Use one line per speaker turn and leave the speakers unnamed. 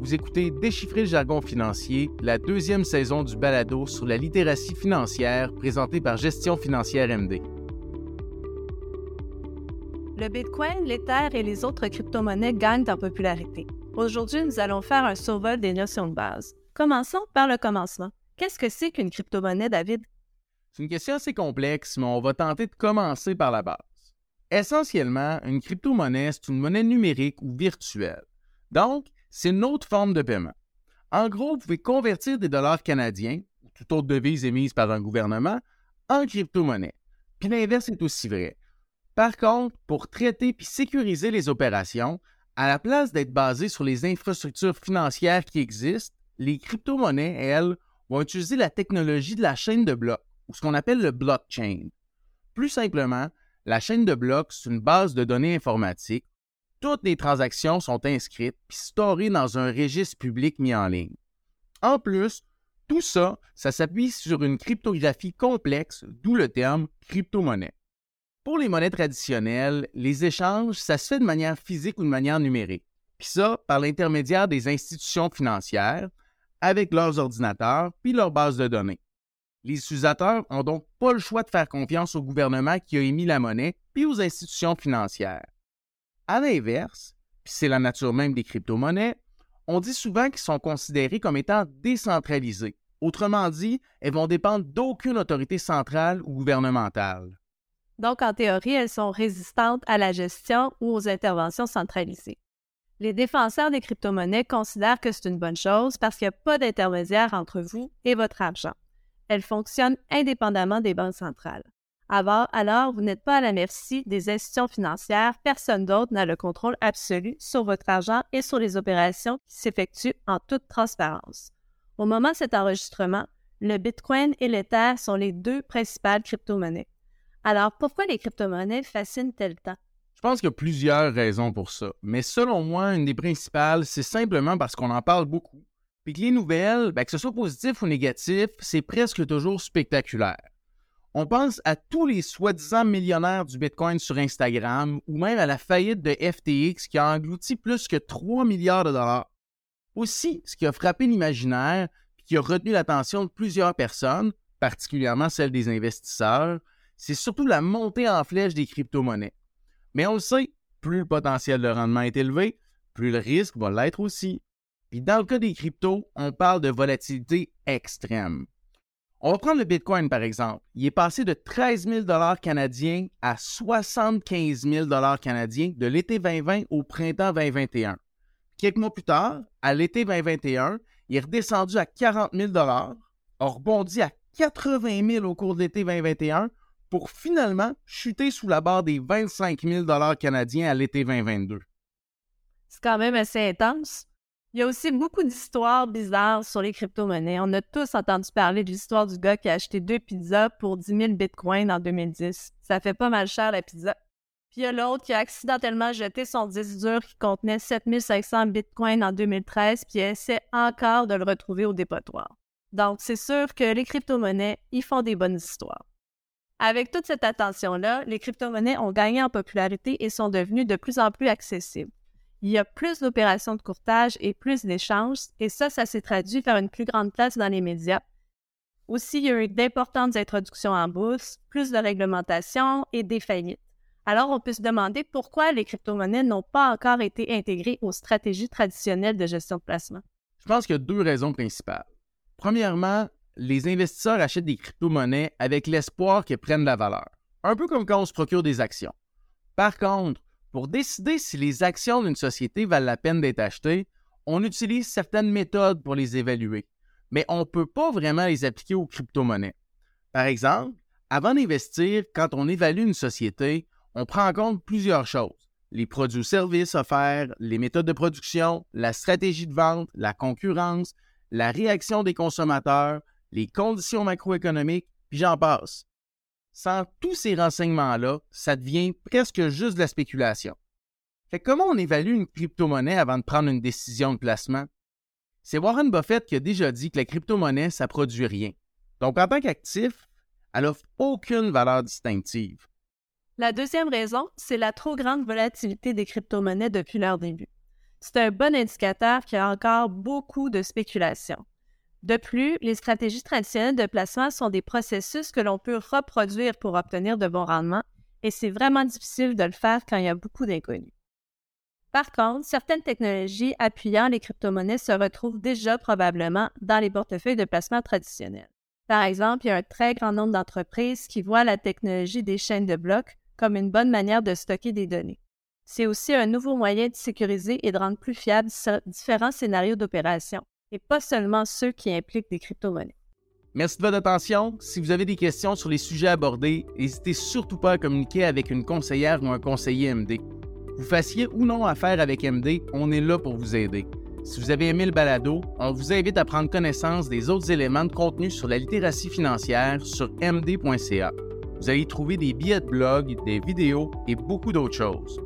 Vous écoutez Déchiffrer le jargon financier, la deuxième saison du balado sur la littératie financière présentée par Gestion financière MD.
Le Bitcoin, l'Ether et les autres crypto-monnaies gagnent en popularité. Aujourd'hui, nous allons faire un survol des notions de base. Commençons par le commencement. Qu'est-ce que c'est qu'une crypto-monnaie, David?
C'est une question assez complexe, mais on va tenter de commencer par la base. Essentiellement, une crypto-monnaie, c'est une monnaie numérique ou virtuelle. Donc, c'est une autre forme de paiement. En gros, vous pouvez convertir des dollars canadiens, ou toute autre devise émise par un gouvernement, en crypto-monnaie. Puis l'inverse est aussi vrai. Par contre, pour traiter puis sécuriser les opérations, à la place d'être basé sur les infrastructures financières qui existent, les crypto-monnaies, elles, vont utiliser la technologie de la chaîne de blocs, ou ce qu'on appelle le blockchain. Plus simplement, la chaîne de blocs, c'est une base de données informatiques toutes les transactions sont inscrites puis storées dans un registre public mis en ligne. En plus, tout ça, ça s'appuie sur une cryptographie complexe, d'où le terme crypto-monnaie. Pour les monnaies traditionnelles, les échanges, ça se fait de manière physique ou de manière numérique. Puis ça, par l'intermédiaire des institutions financières, avec leurs ordinateurs puis leurs bases de données. Les utilisateurs n'ont donc pas le choix de faire confiance au gouvernement qui a émis la monnaie puis aux institutions financières. À l'inverse, puis c'est la nature même des crypto-monnaies, on dit souvent qu'ils sont considérés comme étant décentralisés. Autrement dit, elles vont dépendre d'aucune autorité centrale ou gouvernementale.
Donc, en théorie, elles sont résistantes à la gestion ou aux interventions centralisées. Les défenseurs des crypto-monnaies considèrent que c'est une bonne chose parce qu'il n'y a pas d'intermédiaire entre vous et votre argent. Elles fonctionnent indépendamment des banques centrales. Alors, vous n'êtes pas à la merci des institutions financières. Personne d'autre n'a le contrôle absolu sur votre argent et sur les opérations qui s'effectuent en toute transparence. Au moment de cet enregistrement, le Bitcoin et l'Ether sont les deux principales crypto-monnaies. Alors, pourquoi les crypto-monnaies fascinent-elles tant?
Je pense qu'il y a plusieurs raisons pour ça. Mais selon moi, une des principales, c'est simplement parce qu'on en parle beaucoup. Puis que les nouvelles, ben, que ce soit positif ou négatif, c'est presque toujours spectaculaire. On pense à tous les soi-disant millionnaires du Bitcoin sur Instagram ou même à la faillite de FTX qui a englouti plus que 3 milliards de dollars. Aussi, ce qui a frappé l'imaginaire et qui a retenu l'attention de plusieurs personnes, particulièrement celle des investisseurs, c'est surtout la montée en flèche des crypto-monnaies. Mais on le sait, plus le potentiel de rendement est élevé, plus le risque va l'être aussi. Puis dans le cas des cryptos, on parle de volatilité extrême. On va prendre le Bitcoin par exemple. Il est passé de 13 000 canadiens à 75 000 canadiens de l'été 2020 au printemps 2021. Quelques mois plus tard, à l'été 2021, il est redescendu à 40 000 a rebondi à 80 000 au cours de l'été 2021 pour finalement chuter sous la barre des 25 000 canadiens à l'été 2022.
C'est quand même assez intense. Il y a aussi beaucoup d'histoires bizarres sur les crypto-monnaies. On a tous entendu parler de l'histoire du gars qui a acheté deux pizzas pour 10 000 bitcoins en 2010. Ça fait pas mal cher la pizza. Puis il y a l'autre qui a accidentellement jeté son disque dur qui contenait 7500 bitcoins en 2013 puis essaie encore de le retrouver au dépotoir. Donc c'est sûr que les crypto-monnaies, ils font des bonnes histoires. Avec toute cette attention-là, les crypto-monnaies ont gagné en popularité et sont devenues de plus en plus accessibles il y a plus d'opérations de courtage et plus d'échanges, et ça, ça s'est traduit par une plus grande place dans les médias. Aussi, il y a eu d'importantes introductions en bourse, plus de réglementation et des faillites. Alors, on peut se demander pourquoi les crypto-monnaies n'ont pas encore été intégrées aux stratégies traditionnelles de gestion de placement.
Je pense qu'il y a deux raisons principales. Premièrement, les investisseurs achètent des crypto-monnaies avec l'espoir qu'elles prennent de la valeur, un peu comme quand on se procure des actions. Par contre, pour décider si les actions d'une société valent la peine d'être achetées, on utilise certaines méthodes pour les évaluer, mais on ne peut pas vraiment les appliquer aux crypto-monnaies. Par exemple, avant d'investir, quand on évalue une société, on prend en compte plusieurs choses. Les produits ou services offerts, les méthodes de production, la stratégie de vente, la concurrence, la réaction des consommateurs, les conditions macroéconomiques, puis j'en passe. Sans tous ces renseignements-là, ça devient presque juste de la spéculation. Fait comment on évalue une crypto-monnaie avant de prendre une décision de placement? C'est Warren Buffett qui a déjà dit que la crypto-monnaie, ça produit rien. Donc, en tant qu'actif, elle n'offre aucune valeur distinctive.
La deuxième raison, c'est la trop grande volatilité des crypto-monnaies depuis leur début. c'est un bon indicateur qu'il y a encore beaucoup de spéculation. De plus, les stratégies traditionnelles de placement sont des processus que l'on peut reproduire pour obtenir de bons rendements et c'est vraiment difficile de le faire quand il y a beaucoup d'inconnus. Par contre, certaines technologies appuyant les crypto-monnaies se retrouvent déjà probablement dans les portefeuilles de placement traditionnels. Par exemple, il y a un très grand nombre d'entreprises qui voient la technologie des chaînes de blocs comme une bonne manière de stocker des données. C'est aussi un nouveau moyen de sécuriser et de rendre plus fiables différents scénarios d'opération, et pas seulement ceux qui impliquent des crypto-monnaies.
Merci de votre attention. Si vous avez des questions sur les sujets abordés, n'hésitez surtout pas à communiquer avec une conseillère ou un conseiller MD. Vous fassiez ou non affaire avec MD, on est là pour vous aider. Si vous avez aimé le balado, on vous invite à prendre connaissance des autres éléments de contenu sur la littératie financière sur md.ca. Vous allez trouver des billets de blog, des vidéos et beaucoup d'autres choses.